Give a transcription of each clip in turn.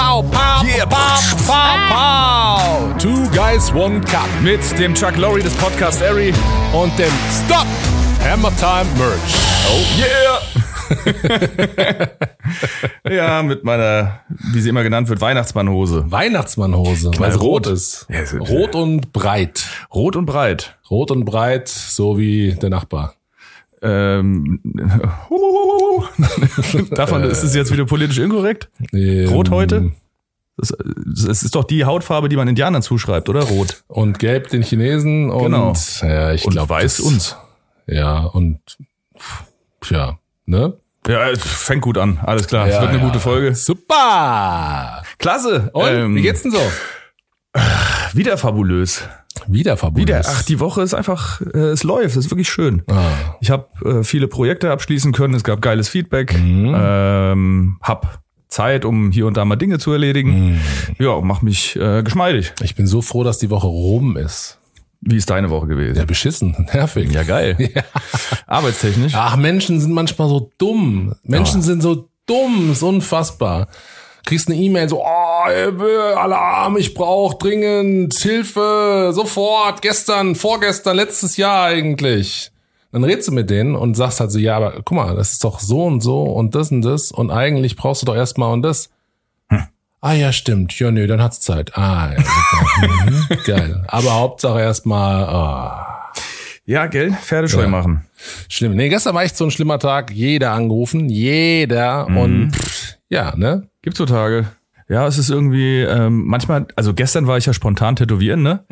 Pow, pow, Yeah, pow, pow, pow. Two Guys One Cup Mit dem Chuck Lorre des Podcast Airy. und dem Stop Hammer Time Merch. Yeah! ja, mit meiner, wie sie immer genannt wird, Weihnachtsmannhose. Weihnachtsmannhose, weil es rot ist- Rot und breit. Rot und breit. Rot und breit, so wie der Nachbar. Ähm, Davon ist es jetzt wieder politisch inkorrekt? Ähm, Rot heute? Das, das ist doch die Hautfarbe, die man Indianern zuschreibt, oder? Rot. Und gelb den Chinesen und Genau. ja, ich Und glaube weiß uns. Ja, und tja, ne? Ja, es fängt gut an. Alles klar. Es Ja, wird eine ja. gute Folge. Super! Klasse. Und Ähm, wie geht's denn so? Wieder fabulös. Wieder fabulös. Wieder. Ach, die Woche ist einfach, äh, es läuft. Es ist wirklich schön. ah, Ich habe äh, viele Projekte abschließen können. Es gab geiles Feedback. Mhm. Ähm, hab Zeit, um hier und da mal Dinge zu erledigen. Mhm. Ja, mach mich äh, geschmeidig. ich bin so froh, dass die Woche rum ist. Wie ist deine Woche gewesen? Ja, beschissen, nervig. Ja, geil. Arbeitstechnisch. Ach, Menschen sind manchmal so dumm. Menschen sind so dumm, ist unfassbar. Kriegst eine E-Mail so, oh, Hilfe, Alarm, ich brauche dringend Hilfe, sofort, gestern, vorgestern, letztes Jahr eigentlich. Dann redst du mit denen und sagst halt so, ja, aber guck mal, das ist doch so und so und das und das und eigentlich brauchst du doch erstmal und das. Ah ja, stimmt. Ja, nö, dann hat's Zeit. Ah, ja, mhm, geil. Aber Hauptsache erstmal, ah. Ja, gell? Pferdescheu Ja. machen. Schlimm. Nee, gestern war echt so ein schlimmer Tag. Jeder angerufen. Jeder. Und pff, ja, ne? Gibt's so Tage. Ja, es ist irgendwie, ähm, manchmal, also gestern war ich ja spontan tätowieren, ne?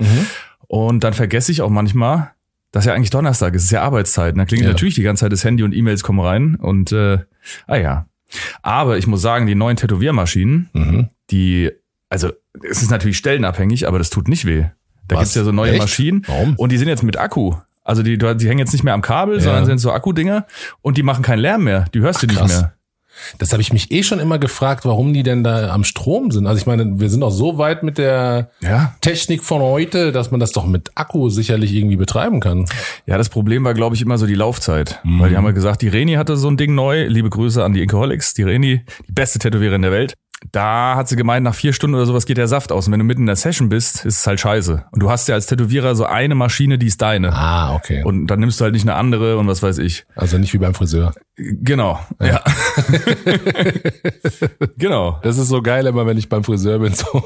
Und dann vergesse ich auch manchmal, dass ja eigentlich Donnerstag ist, es ist ja Arbeitszeit. Und da klingelt Ja. natürlich die ganze Zeit das Handy und E-Mails kommen rein. Und äh, ah ja. Aber ich muss sagen, die neuen Tätowiermaschinen, Mhm. die, also es ist natürlich stellenabhängig, aber das tut nicht weh. Da Was? gibt's ja so neue Echt? Maschinen. Warum? Und die sind jetzt mit Akku. Also die, die hängen jetzt nicht mehr am Kabel, sondern sind so Akkudinger und die machen keinen Lärm mehr. Die hörst du nicht krass. mehr. Das habe ich mich eh schon immer gefragt, warum die denn da am Strom sind. Also ich meine, wir sind auch so weit mit der Ja. Technik von heute, dass man das doch mit Akku sicherlich irgendwie betreiben kann. Ja, das Problem war, glaube ich, immer so die Laufzeit. Mhm. Weil die haben ja gesagt, die Reni hatte so ein Ding neu. Liebe Grüße an die Inkeholics. Die Reni, die beste Tätowiererin der Welt. Da hat sie gemeint, nach vier Stunden oder sowas geht der Saft aus. Und wenn du mitten in der Session bist, ist es halt scheiße. Und du hast ja als Tätowierer so eine Maschine, die ist deine. Ah, okay. Und dann nimmst du halt nicht eine andere und was weiß ich. also nicht wie beim Friseur. Genau. Ja. genau. Das ist so geil immer, wenn ich beim Friseur bin. So,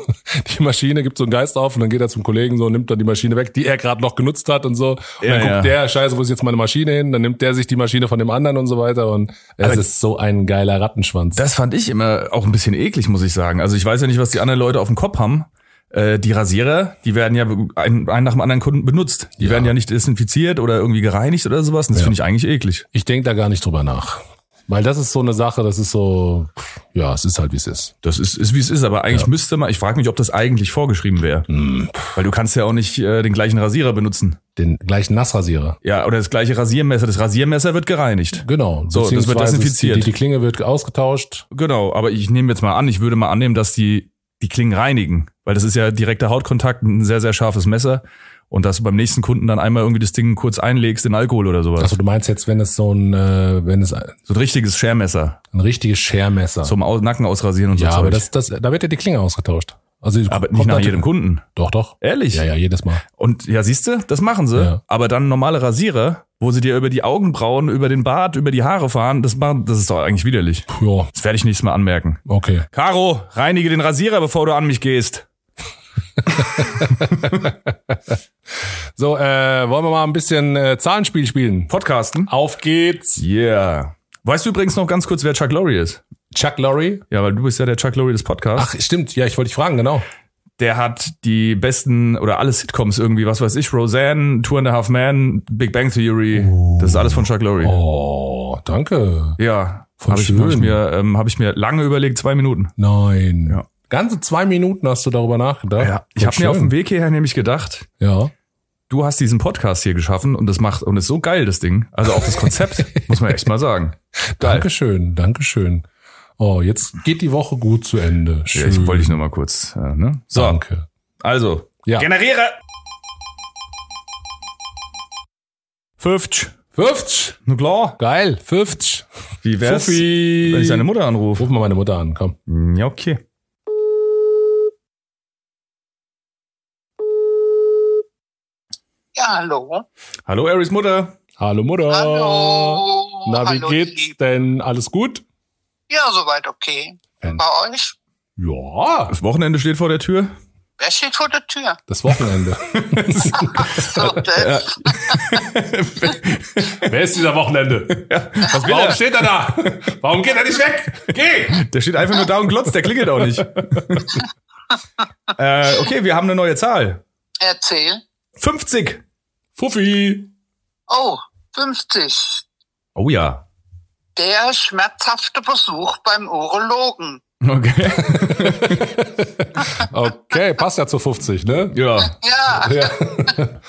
die Maschine gibt so einen Geist auf und dann geht er zum Kollegen so und nimmt dann die Maschine weg, die er gerade noch genutzt hat und so. Und Ja, dann guckt ja. der, scheiße, wo ist jetzt meine Maschine hin? Dann nimmt der sich die Maschine von dem anderen und so weiter. Und es Aber- ist so ein geiler Rattenschwanz. Das fand ich immer auch ein bisschen eklig, muss ich sagen. Also ich weiß ja nicht, was die anderen Leute auf dem Kopf haben. Äh, Die Rasierer, die werden ja ein, ein nach dem anderen Kunden benutzt. Die Ja. werden ja nicht desinfiziert oder irgendwie gereinigt oder sowas. Und das Ja. finde ich eigentlich eklig. Ich denke da gar nicht drüber nach. Weil das ist so eine Sache, das ist so, ja, es ist halt, wie es ist. Das ist, ist wie es ist, aber eigentlich müsste man, ich frage mich, ob das eigentlich vorgeschrieben wäre. Hm. Weil du kannst ja auch nicht äh, den gleichen Rasierer benutzen. Den gleichen Nassrasierer. Ja, oder das gleiche Rasiermesser. Das Rasiermesser wird gereinigt. Genau. So, das wird desinfiziert. Die, die Klinge wird ausgetauscht. Genau, aber ich nehme jetzt mal an, ich würde mal annehmen, dass die die Klingen reinigen. Weil das ist ja direkter Hautkontakt, ein sehr, sehr scharfes Messer. Und dass du beim nächsten Kunden dann einmal irgendwie das Ding kurz einlegst in Alkohol oder sowas. Also du meinst jetzt, wenn es so ein, äh, wenn es ein So ein richtiges Schermesser richtiges Schermesser. zum Au- Nacken ausrasieren und so ja, aber das, das, da wird ja die Klinge ausgetauscht. Also aber nicht nach jedem Kunden. Doch, doch. Ehrlich? Ja, ja, jedes Mal. Und ja, siehst du, das machen sie. Ja. Aber dann normale Rasierer, wo sie dir über die Augenbrauen, über den Bart, über die Haare fahren, das machen, das ist doch eigentlich widerlich. Ja, Das werde ich nächstes Mal anmerken. okay. Caro, reinige den Rasierer, bevor du an mich gehst. So, äh, wollen wir mal ein bisschen äh, Zahlenspiel spielen? Podcasten? Auf geht's. Yeah. Weißt du übrigens noch ganz kurz, wer Chuck Lorre ist? Chuck Lorre. Ja, weil du bist ja der Chuck Lorre des Podcasts. Ach, stimmt. Ja, ich wollte dich fragen, genau. Der hat die besten oder alle Sitcoms irgendwie, was weiß ich, Roseanne, Two and a Half Men, Big Bang Theory. Das ist alles von Chuck Lorre. Oh, danke. Ja, habe ich, hab ich, mir, ähm, hab ich mir lange überlegt, zwei Minuten. Nein. Ja. Ganze zwei Minuten hast du darüber nachgedacht. Ja, ich habe mir auf dem Weg hierher nämlich gedacht, Ja. du hast diesen Podcast hier geschaffen und das macht und ist so geil das Ding. Also auch das Konzept muss man echt mal sagen. Geil. Dankeschön, Dankeschön. Oh, jetzt geht die Woche gut zu Ende. Ja, Schön. ich wollte ich nur mal kurz. Äh, ne? So, Danke. also Ja. generiere 50. 50. Na klar. Geil. 50. Wie wär's, Fuffi. wenn ich deine Mutter anrufe? Ruf mal meine Mutter an, komm. Ja, okay. Ja, hallo. Hallo, Aries Mutter. Hallo Mutter. Hallo. Na, wie Hallo, geht's Lieb. denn? Alles gut? Ja, soweit okay. Ähm. Bei euch? Ja. Das Wochenende steht vor der Tür. Wer steht vor der Tür? Das Wochenende. So, das, Wer ist dieser Wochenende? Was will Warum er? steht er da? Warum geht er nicht weg? Geh! Der steht einfach nur da und glotzt, der klingelt auch nicht. äh, okay, wir haben eine neue Zahl. Erzähl. 50. Fuffi. Oh, 50. Oh ja. Der schmerzhafte Besuch beim Urologen. Okay. Okay, passt ja zu 50, ne? Ja. Ja, Ja,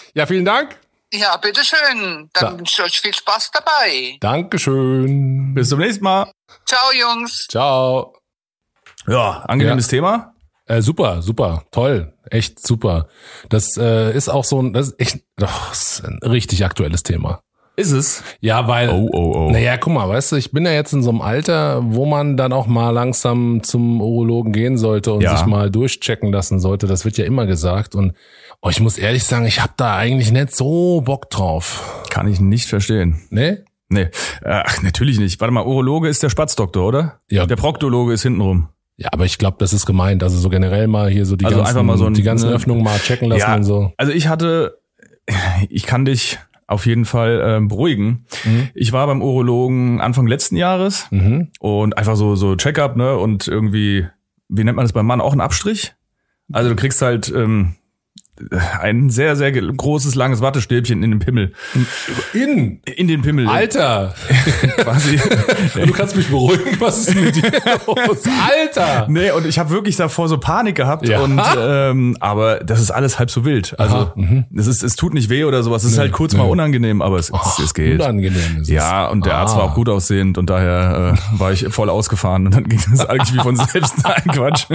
ja vielen Dank. ja, bitteschön. Da- Dann wünsche ich euch viel Spaß dabei. Dankeschön. Bis zum nächsten Mal. Ciao, Jungs. Ciao. Ja, angenehmes Thema. Äh, super, super, toll, echt super. Das äh, ist auch so ein, das ist echt, doch, das ist ein richtig aktuelles Thema. Ist es? Ja, weil, Oh, oh, oh. naja, guck mal, weißt du, ich bin ja jetzt in so einem Alter, wo man dann auch mal langsam zum Urologen gehen sollte und Ja. sich mal durchchecken lassen sollte. Das wird ja immer gesagt. Und oh, ich muss ehrlich sagen, ich habe da eigentlich nicht so Bock drauf. Kann ich nicht verstehen. Ne? Nee. Ach, natürlich nicht. Warte mal, Urologe ist der Spatzdoktor, oder? Ja. Der Proktologe ist hintenrum. Ja, aber ich glaube, das ist gemeint. Also so generell mal hier so die Also ganzen, mal so ein- die ganzen ne? Öffnungen mal checken lassen Ja. und so. Also ich hatte, ich kann dich auf jeden Fall ähm, beruhigen. Ich war beim Urologen Anfang letzten Jahres Mhm. und einfach so so Check-up, ne? Und irgendwie, wie nennt man das beim Mann? Auch einen Abstrich? Also du kriegst halt ähm, ein sehr, sehr großes, langes Wattestäbchen in den Pimmel. In. In den Pimmel. Alter. Quasi. Du kannst mich beruhigen, was ist mit dir los? Alter! Nee, und ich habe wirklich davor so Panik gehabt Ja. und ähm, aber das ist alles halb so wild. Also mhm. es ist es tut nicht weh oder sowas. Es ist halt kurz mal unangenehm, aber es, es, es geht. Unangenehm ist es. Ja, und der Arzt Ah. war auch gut aussehend und daher äh, war ich voll ausgefahren und dann ging es eigentlich wie von selbst. Nein, Quatsch.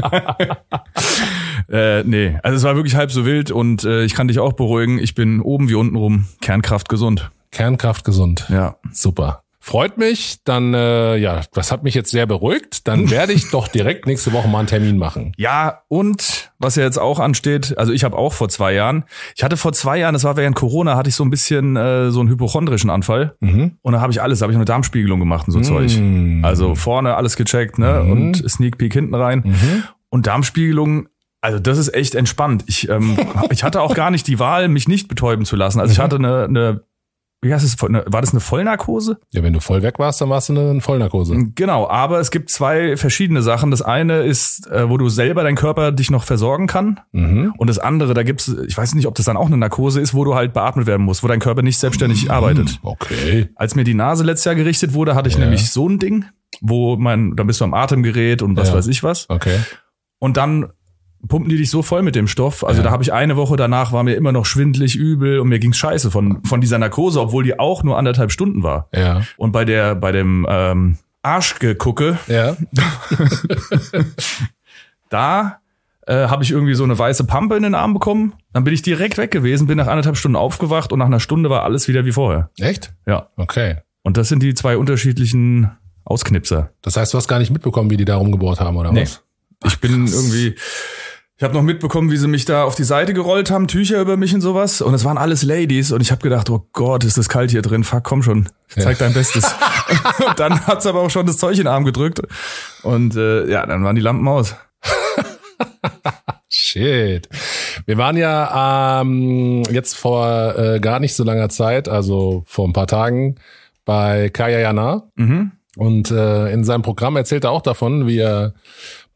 äh, nee, also es war wirklich halb so wild und äh, ich kann dich auch beruhigen. Ich bin oben wie unten rum Kernkraft gesund. Kernkraft gesund. Ja. Super. Freut mich. Dann, äh, ja, das hat mich jetzt sehr beruhigt. Dann werde ich doch direkt nächste Woche mal einen Termin machen. Ja, und was ja jetzt auch ansteht, also ich habe auch vor zwei Jahren, ich hatte vor zwei Jahren, das war während Corona, hatte ich so ein bisschen äh, so einen hypochondrischen Anfall. Mhm. Und da habe ich alles, da habe ich eine Darmspiegelung gemacht und so Zeug. Also vorne alles gecheckt, ne? Mhm. Und Sneak Peek hinten rein. Und Darmspiegelung, also das ist echt entspannt. Ich, ähm, ich hatte auch gar nicht die Wahl, mich nicht betäuben zu lassen. Also ich hatte eine, eine wie heißt es, war das eine Vollnarkose? Ja, wenn du voll weg warst, dann warst du eine Vollnarkose. Genau, aber es gibt zwei verschiedene Sachen. Das eine ist, äh, wo du selber dein Körper dich noch versorgen kann. Mhm. Und das andere, da gibt's, ich weiß nicht, ob das dann auch eine Narkose ist, wo du halt beatmet werden musst, wo dein Körper nicht selbstständig arbeitet. Okay. Als mir die Nase letztes Jahr gerichtet wurde, hatte ich Ja. nämlich so ein Ding, wo man, dann bist du am Atemgerät und was Ja. weiß ich was. Okay. Und dann pumpen die dich so voll mit dem Stoff. Also Ja. da habe ich eine Woche danach, war mir immer noch schwindlig übel und mir ging's scheiße von, von dieser Narkose, obwohl die auch nur anderthalb Stunden war. Ja. Und bei der, bei dem ähm, Arschgegucke, Ja. da äh, habe ich irgendwie so eine weiße Pampe in den Arm bekommen. Dann bin ich direkt weg gewesen, bin nach anderthalb Stunden aufgewacht und nach einer Stunde war alles wieder wie vorher. Echt? Ja. Okay. Und das sind die zwei unterschiedlichen Ausknipser. Das heißt, du hast gar nicht mitbekommen, wie die da rumgebohrt haben, oder Nee. was? Ich bin irgendwie. Ich habe noch mitbekommen, wie sie mich da auf die Seite gerollt haben, Tücher über mich und sowas. Und es waren alles Ladies. Und ich habe gedacht, oh Gott, ist das kalt hier drin. Fuck, komm schon. Zeig dein Bestes. und dann hat's aber auch schon das Zeug in den Arm gedrückt. Und äh, ja, dann waren die Lampen aus. Shit. Wir waren ja ähm, jetzt vor äh, gar nicht so langer Zeit, also vor ein paar Tagen, bei Kaya Jana. Mhm. Und äh, in seinem Programm erzählt er auch davon, wie er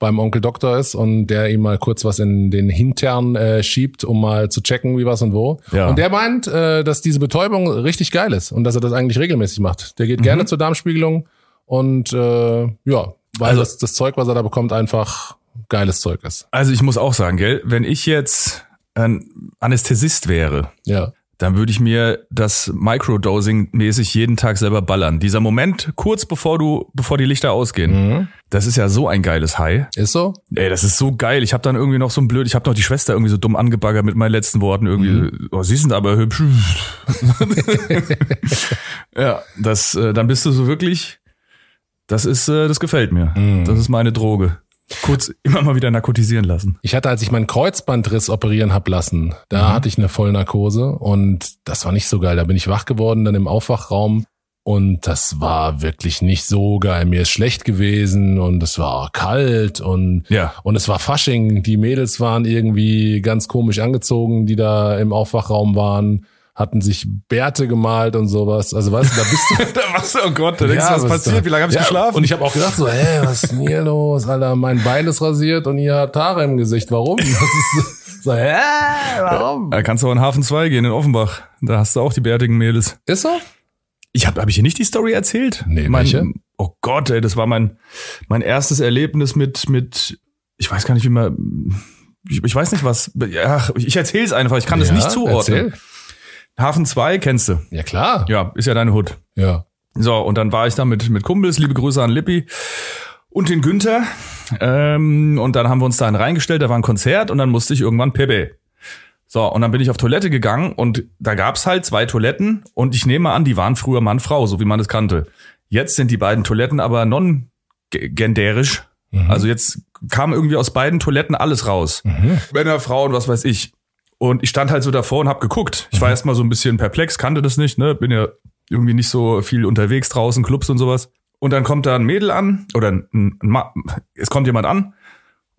beim Onkel Doktor ist und der ihm mal kurz was in den Hintern äh, schiebt, um mal zu checken, wie was und wo. Ja. Und der meint, äh, dass diese Betäubung richtig geil ist und dass er das eigentlich regelmäßig macht. Der geht Mhm. gerne zur Darmspiegelung und äh, ja, weil Also- das, das Zeug, was er da bekommt, einfach geiles Zeug ist. Also ich muss auch sagen, gell, wenn ich jetzt ein Anästhesist wäre, Ja. Dann würde ich mir das Microdosing mäßig jeden Tag selber ballern. Dieser Moment kurz bevor du, bevor die Lichter ausgehen, Mhm. das ist ja so ein geiles High. Ist so? Ey, das ist so geil. Ich habe dann irgendwie noch so ein blöd, ich habe noch die Schwester irgendwie so dumm angebaggert mit meinen letzten Worten irgendwie. Oh, sie sind aber hübsch. ja, das, äh, dann bist du so wirklich. Das ist, äh, das gefällt mir. Das ist meine Droge. Kurz immer mal wieder narkotisieren lassen. Ich hatte, als ich meinen Kreuzbandriss operieren hab lassen, da Mhm. hatte ich eine Vollnarkose und das war nicht so geil. Da bin ich wach geworden, dann im Aufwachraum und das war wirklich nicht so geil. Mir ist schlecht gewesen und es war kalt und Ja. und es war Fasching. Die Mädels waren irgendwie ganz komisch angezogen, die da im Aufwachraum waren, hatten sich Bärte gemalt und sowas. Also weißt du, da bist du da warst du, oh Gott, da denkst du, was ist passiert? da? Wie lange habe ich Ja, geschlafen? Und ich habe auch gedacht so, hä, was ist denn hier los? Alter, mein Bein ist rasiert und ihr habt Haare im Gesicht. Warum? Das ist so, hä, warum? da kannst du auch in Hafen 2 gehen, in Offenbach. Da hast du auch die bärtigen Mädels. Ist so? Ich habe hab ich hier nicht die Story erzählt? Nee, mein, welche? Oh Gott, ey, das war mein mein erstes Erlebnis mit mit ich weiß gar nicht, wie man ich, ich weiß nicht was. Ach, ich erzähle es einfach, ich kann das Ja, nicht zuordnen. erzähl. Hafen 2 kennst du. Ja, klar. Ja, ist ja deine Hut. Ja. So, und dann war ich da mit, mit Kumpels, liebe Grüße an Lippi und den Günther. Ähm, und dann haben wir uns da reingestellt, da war ein Konzert und dann musste ich irgendwann Pepe. So, und dann bin ich auf Toilette gegangen und da gab's halt zwei Toiletten und ich nehme an, die waren früher Mann-Frau, so wie man es kannte. Jetzt sind die beiden Toiletten aber non-genderisch. Also jetzt kam irgendwie aus beiden Toiletten alles raus. Männer, Frauen, was weiß ich. Und ich stand halt so davor und hab geguckt. Ich war erst mal so ein bisschen perplex, kannte das nicht, ne? Bin ja irgendwie nicht so viel unterwegs draußen, Clubs und sowas. Und dann kommt da ein Mädel an, oder ein, ein Ma es kommt jemand an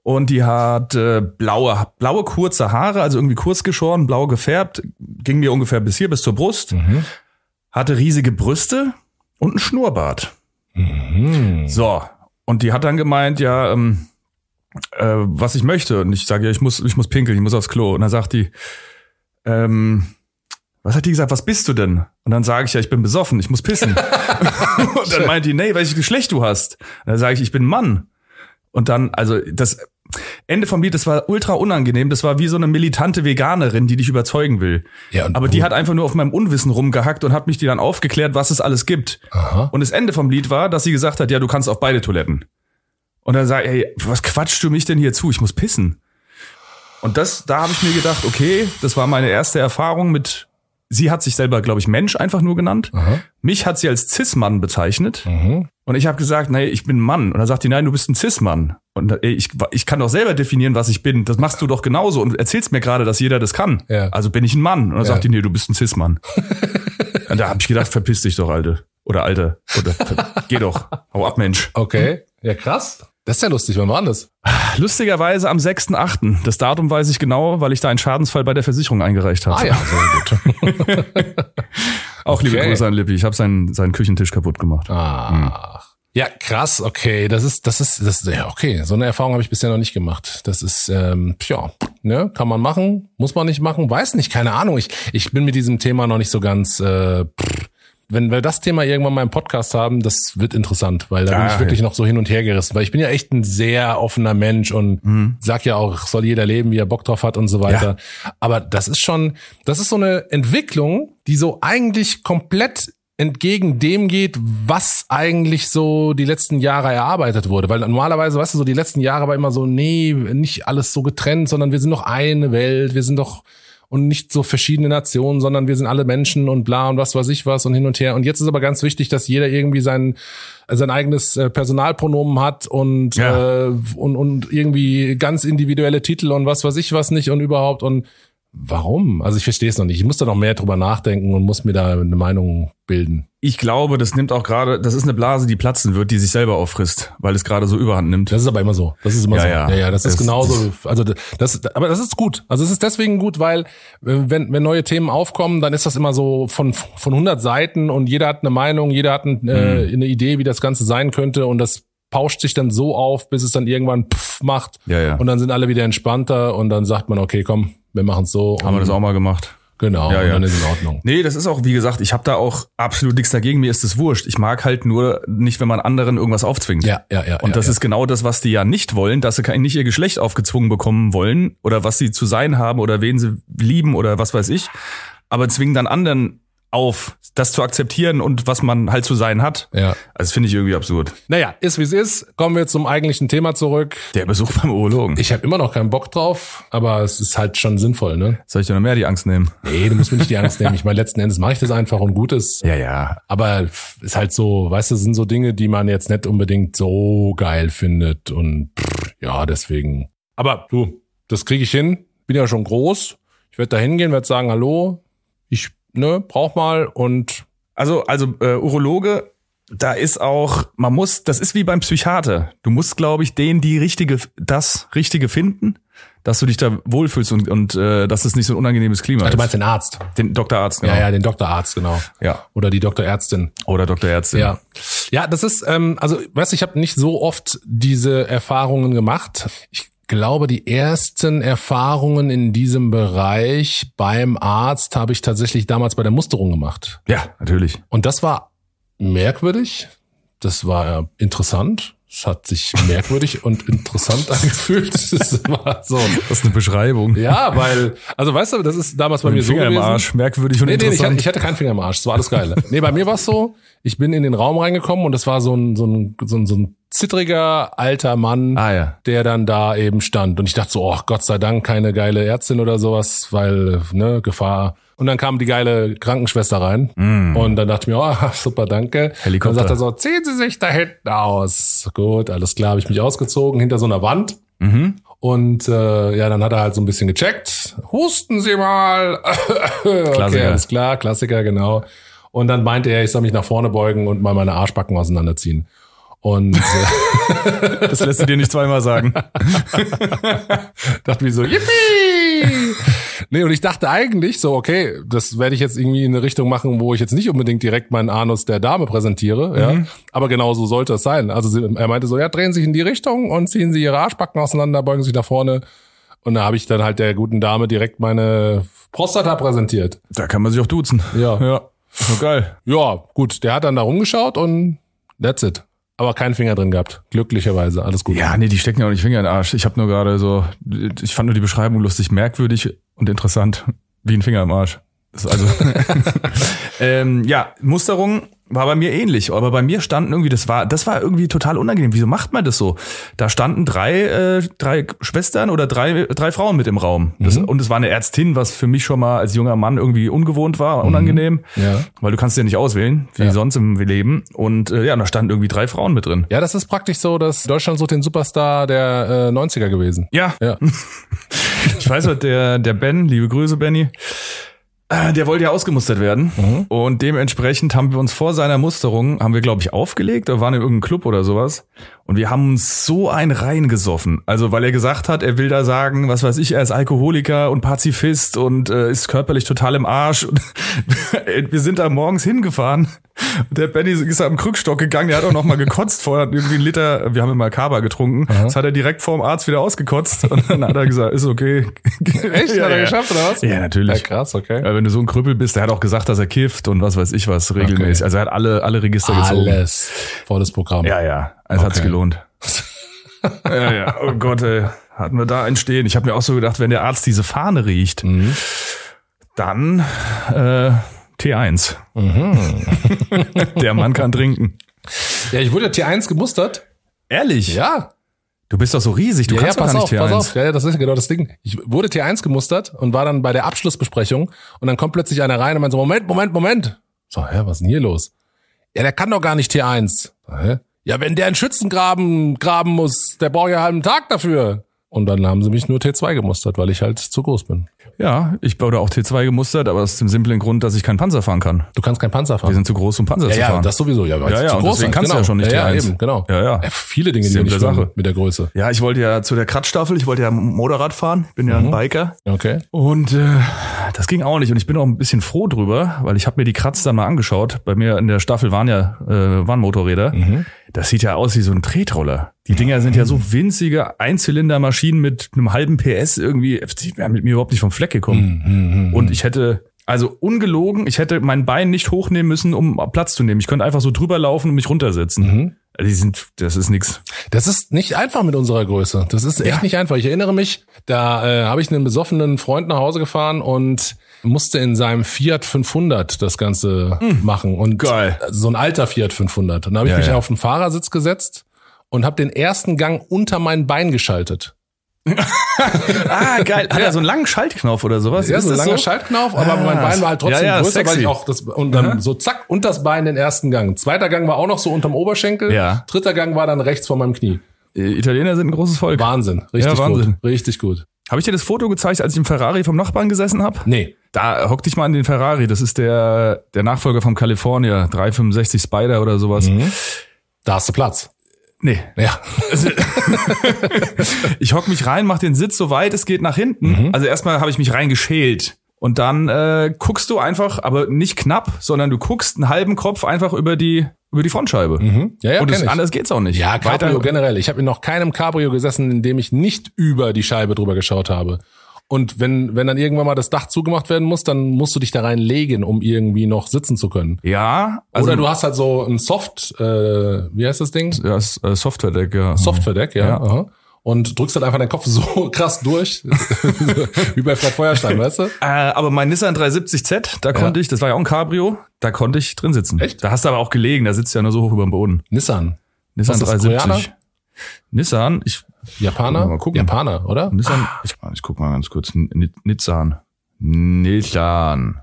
und die hat äh, blaue, blaue kurze Haare, also irgendwie kurz geschoren, blau gefärbt, ging mir ungefähr bis hier, bis zur Brust, hatte riesige Brüste und einen Schnurrbart. So, und die hat dann gemeint, ja, ähm, äh, was ich möchte. Und ich sage, ja, ich muss, ich muss pinkeln, ich muss aufs Klo. Und dann sagt die, ähm, was hat die gesagt, was bist du denn? Und dann sage ich, ja, ich bin besoffen, ich muss pissen. und dann meint die, nee, welches Geschlecht du hast. Und dann sage ich, ich bin Mann. Und dann, also das Ende vom Lied, das war ultra unangenehm. Das war wie so eine militante Veganerin, die dich überzeugen will. Ja, und Aber die hat einfach nur auf meinem Unwissen rumgehackt und hat mich die dann aufgeklärt, was es alles gibt. Aha. Und das Ende vom Lied war, dass sie gesagt hat, ja, du kannst auf beide Toiletten. Und dann sag ich, ey, was quatschst du mich denn hier zu? Ich muss pissen. Und das, da habe ich mir gedacht, okay, das war meine erste Erfahrung mit, sie hat sich selber, glaube ich, Mensch einfach nur genannt. Aha. Mich hat sie als Cis-Mann bezeichnet. Mhm. Und ich habe gesagt, nee, ich bin ein Mann. Und dann sagt die, nein, du bist ein Cis-Mann. Und ey, ich, ich kann doch selber definieren, was ich bin. Das machst du doch genauso und erzählst mir gerade, dass jeder das kann. Ja. Also bin ich ein Mann. Und dann Ja. sagt die, nee, du bist ein Cis-Mann. und da habe ich gedacht, verpiss dich doch, Alte. Oder Alte. Oder geh doch. Hau ab, Mensch. Okay. Ja, krass. Das ist ja lustig. Wann war das? Lustigerweise am 6.8. Das Datum weiß ich genau, weil ich da einen Schadensfall bei der Versicherung eingereicht habe. Ah ja, sehr gut. Auch liebe Okay. Grüße an Lippi. Ich habe seinen, seinen Küchentisch kaputt gemacht. Ach. Ja, krass, okay. Das ist, das ist, das, ja, okay. So eine Erfahrung habe ich bisher noch nicht gemacht. Das ist, ähm, ja, ne, kann man machen, muss man nicht machen, weiß nicht, keine Ahnung. Ich, ich bin mit diesem Thema noch nicht so ganz, äh, pff. Wenn wir das Thema irgendwann mal im Podcast haben, das wird interessant, weil da bin Ja, ich wirklich noch so hin und her gerissen, weil ich bin ja echt ein sehr offener Mensch und Mhm. sag ja auch, soll jeder leben, wie er Bock drauf hat und so weiter. Aber das ist schon, das ist so eine Entwicklung, die so eigentlich komplett entgegen dem geht, was eigentlich so die letzten Jahre erarbeitet wurde. Weil normalerweise, weißt du, so die letzten Jahre war immer so, nee, nicht alles so getrennt, sondern wir sind doch eine Welt, wir sind doch und nicht so verschiedene Nationen, sondern wir sind alle Menschen und bla und was weiß ich was und hin und her. Und jetzt ist aber ganz wichtig, dass jeder irgendwie sein sein eigenes äh, Personalpronomen hat und Ja. äh, und und irgendwie ganz individuelle Titel und was weiß ich was nicht und überhaupt und warum? Also ich verstehe es noch nicht. Ich muss da noch mehr drüber nachdenken und muss mir da eine Meinung bilden. Ich glaube, das nimmt auch gerade, das ist eine Blase, die platzen wird, die sich selber auffrisst, weil es gerade so überhand nimmt. Das ist aber immer so. Das ist immer Ja, so. ja. Ja, ja, das ist Das- genauso. Also das, aber das ist gut. Also es ist deswegen gut, weil äh, wenn, wenn neue Themen aufkommen, dann ist das immer so von von 100 Seiten und jeder hat eine Meinung, jeder hat ein, äh, Mhm. eine Idee, wie das Ganze sein könnte und das pauscht sich dann so auf, bis es dann irgendwann pff macht Ja, ja. und dann sind alle wieder entspannter und dann sagt man, okay, komm, wir machen es so. Haben wir das auch mal gemacht? Genau, Ja, ja. dann ist es in Ordnung. Nee, das ist auch, wie gesagt, ich habe da auch absolut nichts dagegen. Mir ist es wurscht. Ich mag halt nur nicht, wenn man anderen irgendwas aufzwingt. Ja, ja, ja. Und ja, das ist genau das, was die ja nicht wollen, dass sie nicht ihr Geschlecht aufgezwungen bekommen wollen oder was sie zu sein haben oder wen sie lieben oder was weiß ich, aber zwingen dann anderen auf, das zu akzeptieren und was man halt zu sein hat. Ja. Also finde ich irgendwie absurd. Naja, ist wie es ist. Kommen wir zum eigentlichen Thema zurück. Der Besuch beim Urologen. Ich habe immer noch keinen Bock drauf, aber es ist halt schon sinnvoll, ne? Soll ich dir noch mehr die Angst nehmen? Nee, du musst mir nicht die Angst nehmen. Ich meine, letzten Endes mache ich das einfach und gut ist. Ja, ja. Aber ist halt so, weißt du, sind so Dinge, die man jetzt nicht unbedingt so geil findet und pff, Ja, deswegen. Aber du, das kriege ich hin. Bin ja schon groß. Ich werde da hingehen, werde sagen, hallo, ich ne, brauch mal und Also, also äh, Urologe, da ist auch, man muss, das ist wie beim Psychiater. Du musst, glaube ich, den die richtige, das Richtige finden, dass du dich da wohlfühlst und, und äh, dass es nicht so ein unangenehmes Klima Ach, du ist. meinst den Arzt. Den Doktorarzt, genau. Ja, ja, den Doktorarzt, genau. Ja. Oder die Doktorärztin. Oder Doktorärztin. Ja. Ja, das ist, ähm, also, weißt du, ich habe nicht so oft diese Erfahrungen gemacht. Ich glaube, die ersten Erfahrungen in diesem Bereich beim Arzt habe ich tatsächlich damals bei der Musterung gemacht. Ja, natürlich. Und das war merkwürdig. Das war interessant. Es hat sich merkwürdig und interessant angefühlt. Das war so. Das ist eine Beschreibung. Ja, weil, also weißt du, das ist damals bei mir dem so Finger im gewesen. Arsch, merkwürdig und Nee, nee, ich hatte, interessant. ich hatte keinen Finger im Arsch. Das war alles geil. nee, bei mir war es so, ich bin in den Raum reingekommen und es war so ein, so ein, so ein, so ein zittriger alter Mann, ah ja. der dann da eben stand. Und ich dachte so, oh Gott sei Dank, keine geile Ärztin oder sowas, weil, ne, Gefahr. Und dann kam die geile Krankenschwester rein. Und dann dachte ich mir, oh, super, danke. Mm. Helikopter. Dann sagt er so, ziehen Sie sich da hinten aus. Gut, alles klar, habe ich mich ausgezogen hinter so einer Wand. Mhm. Und äh, ja, dann hat er halt so ein bisschen gecheckt. Husten Sie mal. okay, Klassiker. alles klar, Klassiker, genau. Und dann meinte er, ich soll mich nach vorne beugen und mal meine Arschbacken auseinanderziehen. Und äh, Das lässt du dir nicht zweimal sagen. dachte mir so, yippie! Nee, und ich dachte eigentlich so, okay, das werde ich jetzt irgendwie in eine Richtung machen, wo ich jetzt nicht unbedingt direkt meinen Anus der Dame präsentiere, ja. Aber genau so sollte es sein. Also sie, er meinte so, ja, drehen Sie sich in die Richtung und ziehen Sie Ihre Arschbacken auseinander, beugen sich nach vorne. Und da habe ich dann halt der guten Dame direkt meine Prostata präsentiert. Da kann man sich auch duzen. Ja. Ja. So geil. Ja, gut, der hat dann da rumgeschaut und that's it. Aber keinen Finger drin gehabt. Glücklicherweise, alles gut. Ja, nee, die stecken ja auch nicht Finger in den Arsch. Ich habe nur gerade so, ich fand nur die Beschreibung lustig, merkwürdig und interessant, wie ein Finger im Arsch. Also, ähm, ja, Musterung war bei mir ähnlich, aber bei mir standen irgendwie, das war, das war irgendwie total unangenehm. Wieso macht man das so? Da standen drei, äh, drei Schwestern oder drei, drei Frauen mit im Raum. Das, Und es war eine Ärztin, was für mich schon mal als junger Mann irgendwie ungewohnt war, unangenehm. Ja. Weil du kannst ja nicht auswählen, wie Ja. sonst im Leben. Und äh, ja, da standen irgendwie drei Frauen mit drin. Ja, das ist praktisch so, dass Deutschland so den Superstar der äh, 90er gewesen. Ja, Ja. Ich weiß was, der, der Ben, liebe Grüße, Benny, äh, der wollte ja ausgemustert werden. Mhm. Und dementsprechend haben wir uns vor seiner Musterung, haben wir, glaube ich, aufgelegt oder waren in irgendeinem Club oder sowas. Und wir haben uns so ein reingesoffen. Also, weil er gesagt hat, er will da sagen, was weiß ich, er ist Alkoholiker und Pazifist und äh, ist körperlich total im Arsch. Und wir sind da morgens hingefahren. Und der Benny ist am Krückstock gegangen, der hat auch noch mal gekotzt vorher, hat irgendwie einen Liter, wir haben immer Kaba getrunken. Das hat er direkt vorm Arzt wieder ausgekotzt. Und dann hat er gesagt, ist okay. Echt? Ja, Hat er ja. geschafft, oder was? Ja, natürlich. Ja, krass, okay. Ja, wenn du so ein Krüppel bist, der hat auch gesagt, dass er kifft und was weiß ich was regelmäßig. Okay. Also er hat alle, alle Register gezogen. Alles. Volles Programm. Ja, ja. Es Okay. gelohnt. ja, ja. Oh Gott, ey. Hatten wir da entstehen. Ich habe mir auch so gedacht, wenn der Arzt diese Fahne riecht, Mhm. dann äh, T1. Mhm. der Mann kann trinken. Ja, ich wurde T1 gemustert. Ehrlich? Ja. Du bist doch so riesig, du ja, ja, kannst doch pass gar auf, nicht T1. pass auf. Ja, ja, das ist genau das Ding. Ich wurde T1 gemustert und war dann bei der Abschlussbesprechung und dann kommt plötzlich einer rein und meint so, Moment, Moment, Moment. So, hä, was ist denn hier los? Ja, der kann doch gar nicht T1. So, hä? Ja, wenn der einen Schützengraben graben muss, der braucht ja einen halben Tag dafür. Und dann haben sie mich nur T2 gemustert, weil ich halt zu groß bin. Ja, ich wurde auch T2 gemustert, aber aus dem simplen Grund, dass ich keinen Panzer fahren kann. Du kannst keinen Panzer fahren. Wir sind zu groß, um Panzer ja, zu ja, fahren. das sowieso. Ja, Ja, ja, zu groß deswegen kannst du genau. ja schon nicht ja, ja, T1. eben, genau. Ja, ja. viele Dinge, die nicht Sache. mit der Größe. Ja, ich wollte ja zu der Kratzstaffel, ich wollte ja Motorrad fahren, bin ja ein Biker. Okay. Und äh, das ging auch nicht. Und ich bin auch ein bisschen froh drüber, weil ich habe mir die Kratz dann mal angeschaut. Bei mir in der Staffel waren ja äh, waren Motorräder. Das sieht ja aus wie so ein Tretroller. Die Dinger sind ja so winzige Einzylindermaschinen mit einem halben PS irgendwie. Die wären mit mir überhaupt nicht vom Fleck gekommen. Und ich hätte, also ungelogen, ich hätte mein Bein nicht hochnehmen müssen, um Platz zu nehmen. Ich könnte einfach so drüber laufen und mich runtersetzen. Also die sind, das ist nix. Das ist nicht einfach mit unserer Größe. Das ist echt Ja. nicht einfach. Ich erinnere mich, da äh, habe ich einen besoffenen Freund nach Hause gefahren und musste in seinem Fiat 500 das Ganze machen. Und Geil. So ein alter Fiat 500. Und da habe ich Ja, mich ja. auf den Fahrersitz gesetzt und habe den ersten Gang unter mein Bein geschaltet. Ah, geil. Hat er so einen langen Schaltknopf oder sowas? Ja, Ist so ein das langer Schaltknauf, aber Ah, mein Bein war halt trotzdem ja, ja, größer, weil sexy. ich auch das und dann so zack und das Bein den ersten Gang. Zweiter Gang war auch noch so unterm Oberschenkel. Ja. Dritter Gang war dann rechts vor meinem Knie. Äh, Italiener sind ein großes Volk. Wahnsinn. Richtig Ja, Wahnsinn. gut. Richtig gut. Habe ich dir das Foto gezeigt, als ich im Ferrari vom Nachbarn gesessen habe? Nee. Da hock dich mal in den Ferrari. Das ist der, der Nachfolger vom California. 365 Spider oder sowas. Mhm. Da hast du Platz. Nee. Ja. Ich hock mich rein, mach den Sitz so weit es geht nach hinten. Mhm. Also erstmal habe ich mich reingeschält. Und dann äh, guckst du einfach, aber nicht knapp, sondern du guckst einen halben Kopf einfach über die über die Frontscheibe. Mhm. Ja, ja, Und das, anders geht's auch nicht. Ja, Cabrio Weiter- generell. Ich habe in noch keinem Cabrio gesessen, in dem ich nicht über die Scheibe drüber geschaut habe. Und wenn, wenn dann irgendwann mal das Dach zugemacht werden muss, dann musst du dich da reinlegen, um irgendwie noch sitzen zu können. Ja, also Oder du hast halt so ein Soft, äh, wie heißt das Ding? ja, äh, Software-Deck, ja. Software-Deck, ja. Ja. Aha. Und drückst halt einfach deinen Kopf so krass durch, wie bei Fred Feuerstein, weißt du? Äh, aber mein Nissan 370Z, da konnte ich, das war ja auch ein Cabrio, da konnte ich drin sitzen. Echt? Da hast du aber auch gelegen, da sitzt du ja nur so hoch über dem Boden. Nissan. Nissan Was ist das, 370. Koreaner? Nissan, ich, Japaner? Mal gucken. Japaner, oder? Nissan, ich, ich guck mal ganz kurz. Nissan. Nissan.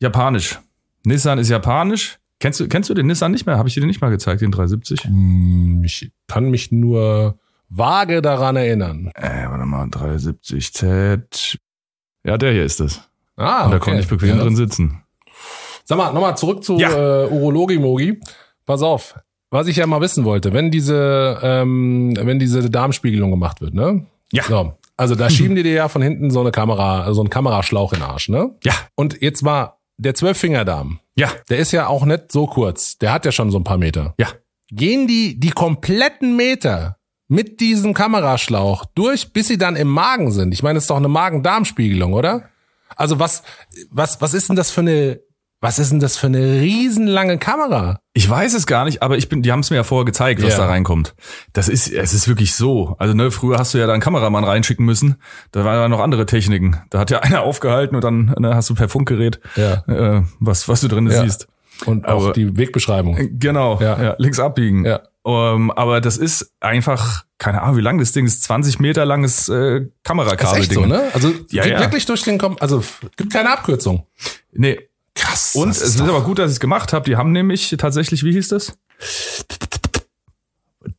Japanisch. Nissan ist japanisch. Kennst du, kennst du den Nissan nicht mehr? Habe ich dir den nicht mal gezeigt, den 370? Hm, Ich kann mich nur vage daran erinnern. Äh, warte mal, 370Z. Ja, der hier ist es. Ah, Und da okay. konnte ich bequem Ja. drin sitzen. Sag mal, nochmal zurück zu Ja. äh, Urologi-Mogi. Pass auf, was ich ja mal wissen wollte, wenn diese, ähm, wenn diese Darmspiegelung gemacht wird, ne? Ja. So, also da schieben die dir ja von hinten so eine Kamera, so einen Kameraschlauch in den Arsch, ne? Ja, Und jetzt mal, der Zwölffingerdarm, ja, der ist ja auch nicht so kurz. Der hat ja schon so ein paar Meter. ja. Gehen die die kompletten Meter mit diesem Kameraschlauch durch, bis sie dann im Magen sind? Ich meine, das ist doch eine Magen-Darm-Spiegelung, oder? Also was, was, was ist denn das für eine, was ist denn das für eine riesenlange Kamera? Ich weiß es gar nicht, aber ich bin, die haben es mir ja vorher gezeigt, was Ja. da reinkommt. Das ist, es ist wirklich so. Also ne, früher hast du ja da einen Kameramann reinschicken müssen. Da waren ja noch andere Techniken. Da hat ja einer aufgehalten und dann ne, hast du per Funkgerät, Ja. äh, was, was du drin Ja. siehst. Und auch Aber- die Wegbeschreibung. Genau, Ja. ja. links abbiegen. Ja. Ähm, aber das ist einfach, keine Ahnung, wie lang das Ding ist, 20 Meter langes äh, Ist Kamerakabel. echt so, ne? Also Ja, geht ja. wirklich durch den Kom also gibt keine Abkürzung. Nee. Krass. Und es ist doch- aber gut, dass ich es gemacht habe. Die haben nämlich tatsächlich, wie hieß das?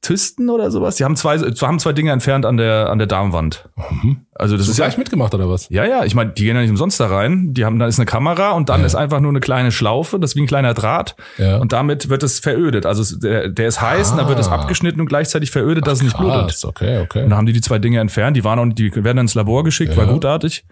Thysten oder sowas. Die haben zwei, haben zwei Dinge entfernt an der, an der Darmwand. Also das Hast du ist ja gleich mitgemacht oder was? Ja, ja, ich meine, die gehen ja nicht umsonst da rein. Die haben, da ist eine Kamera und dann Ja. ist einfach nur eine kleine Schlaufe, das ist wie ein kleiner Draht. Ja. Und damit wird es verödet. Also es, der, der ist heiß und dann wird es Ah. abgeschnitten und gleichzeitig verödet, dass es nicht blutet. Krass, okay, okay. Und dann haben die die zwei Dinge entfernt. Die waren auch, die werden ins Labor geschickt, Ja. war gutartig.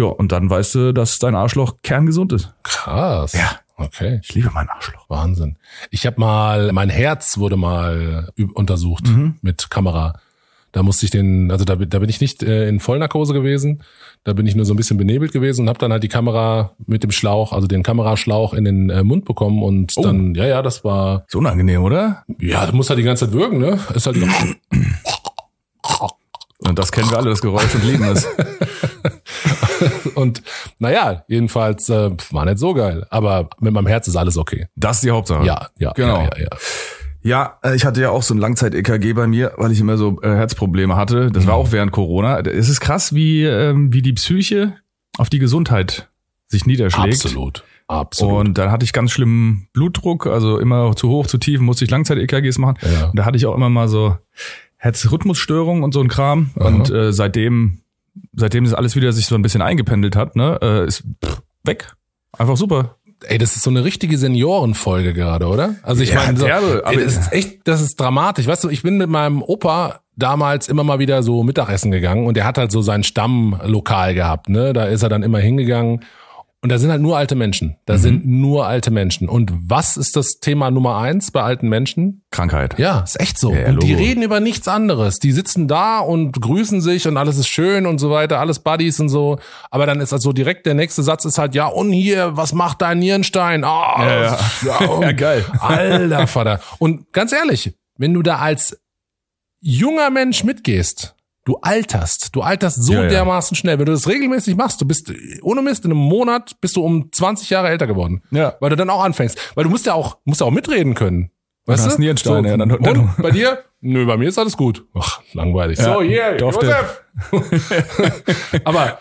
Ja, und dann weißt du, dass dein Arschloch kerngesund ist. Krass. Ja. Okay. Ich liebe mein Arschloch. Wahnsinn. Ich habe mal, mein Herz wurde mal untersucht Mhm. mit Kamera. Da musste ich den, also da, bin- da bin ich nicht äh, in Vollnarkose gewesen. Da bin ich nur so ein bisschen benebelt gewesen und habe dann halt die Kamera mit dem Schlauch, also den Kameraschlauch in den äh, Mund bekommen und Oh. dann, ja, ja, das war, Ist unangenehm, oder? ja, du musst halt die ganze Zeit würgen, ne? Ist halt Und das kennen wir alle, das Geräusch und lieben es. und naja, jedenfalls äh, war nicht so geil. Aber mit meinem Herz ist alles okay. Das ist die Hauptsache. Ja, ja, Genau. ja, ja, ja. Ja, äh, ich hatte ja auch so ein Langzeit-EKG bei mir, weil ich immer so äh, Herzprobleme hatte. Das war Mhm. auch während Corona. Es ist krass, wie, ähm, wie die Psyche auf die Gesundheit sich niederschlägt. Absolut. Absolut. Und dann hatte ich ganz schlimmen Blutdruck, also immer zu hoch, zu tief, musste ich Langzeit-EKGs machen. Ja. Und da hatte ich auch immer mal so Herzrhythmusstörungen und so ein Kram. Aha. Und äh, seitdem, seitdem das alles wieder sich so ein bisschen eingependelt hat, ne, äh, ist pff, weg. Einfach super. Ey, das ist so eine richtige Seniorenfolge gerade, oder? Also ich Ja, meine, so, derbe, aber- ey, das ist echt, das ist dramatisch. Weißt du, ich bin mit meinem Opa damals immer mal wieder so Mittagessen gegangen und der hat halt so sein Stammlokal gehabt, ne? Da ist er dann immer hingegangen. Und da sind halt nur alte Menschen. Da sind nur alte Menschen. Und was ist das Thema Nummer eins bei alten Menschen? Krankheit. Ja, ist echt so. Ja, und die reden über nichts anderes. Die sitzen da und grüßen sich und alles ist schön und so weiter, alles Buddies und so. Aber dann ist also direkt der nächste Satz ist halt, ja, und hier, was macht dein Nierenstein? Ah, Ja, ja. ja, und- Ja, geil. Alter Vater. Und ganz ehrlich, wenn du da als junger Mensch mitgehst, du alterst, du alterst so Ja, ja. dermaßen schnell. Wenn du das regelmäßig machst, du bist ohne Mist in einem Monat bist du um 20 Jahre älter geworden. Ja. Weil du dann auch anfängst. Weil du musst ja auch, musst ja auch mitreden können. Weißt hast du? Nierensteine, ja, dann- und dann- bei dir? Nö, bei mir ist alles gut. Ach, langweilig. Ja, so, durfte. Josef. Aber,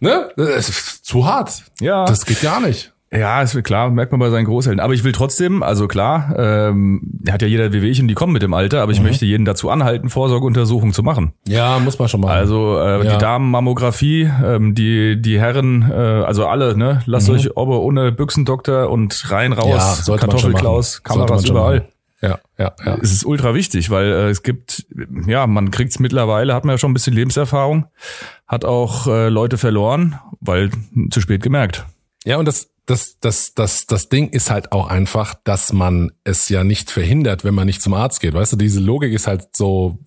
ne? Das ist zu hart. Ja. Das geht gar nicht. Ja, ist klar, merkt man bei seinen Großeltern. Aber ich will trotzdem, also klar, ähm, hat ja jeder Wehwehchen, die kommen mit dem Alter, aber ich möchte jeden dazu anhalten, Vorsorgeuntersuchungen zu machen. Ja, muss man schon mal. Also äh, Ja. die Damenmammographie, ähm, die die Herren, äh, also alle, ne, lasst euch aber ohne Büchsendoktor und rein raus, Mhm. ja. Kartoffelklaus, Kameras überall. machen. Ja, ja, ja. Es ist ultra wichtig, weil äh, es gibt, ja, man kriegt's mittlerweile, hat man ja schon ein bisschen Lebenserfahrung, hat auch äh, Leute verloren, weil zu spät gemerkt. Ja, und das, das, das, das, das Ding ist halt auch einfach, dass man es ja nicht verhindert, wenn man nicht zum Arzt geht. Weißt du, diese Logik ist halt so,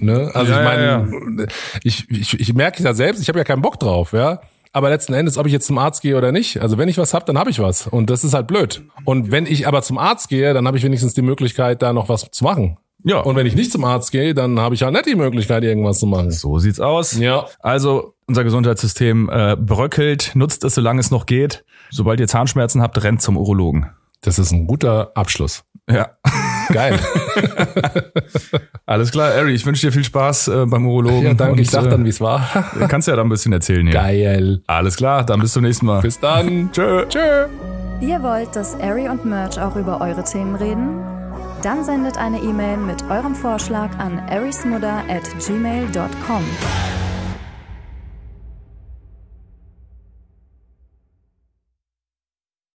ne? Also Ja, ich meine, ja, ich, ich, ich merke ja selbst, ich habe ja keinen Bock drauf, ja. Aber letzten Endes, ob ich jetzt zum Arzt gehe oder nicht, also wenn ich was hab, dann habe ich was. Und das ist halt blöd. Und wenn ich aber zum Arzt gehe, dann habe ich wenigstens die Möglichkeit, da noch was zu machen. Ja, Und wenn ich nicht zum Arzt gehe, dann habe ich halt nicht die Möglichkeit, irgendwas zu machen. so sieht's aus. Ja. Also unser Gesundheitssystem äh, bröckelt, nutzt es, solange es noch geht. Sobald ihr Zahnschmerzen habt, rennt zum Urologen. Das ist ein guter Abschluss. Ja. Geil. Alles klar, Ari, ich wünsche dir viel Spaß äh, beim Urologen. ja, danke. Und, Ich sag äh, dann, wie es war. Kannst ja dann ein bisschen erzählen hier. Geil. Alles klar, dann bis zum nächsten Mal. Bis dann. Tschö. Tschö. Ihr wollt, dass Ari und Merch auch über eure Themen reden? Dann sendet eine E-Mail mit eurem Vorschlag an arismudder at gmail.com.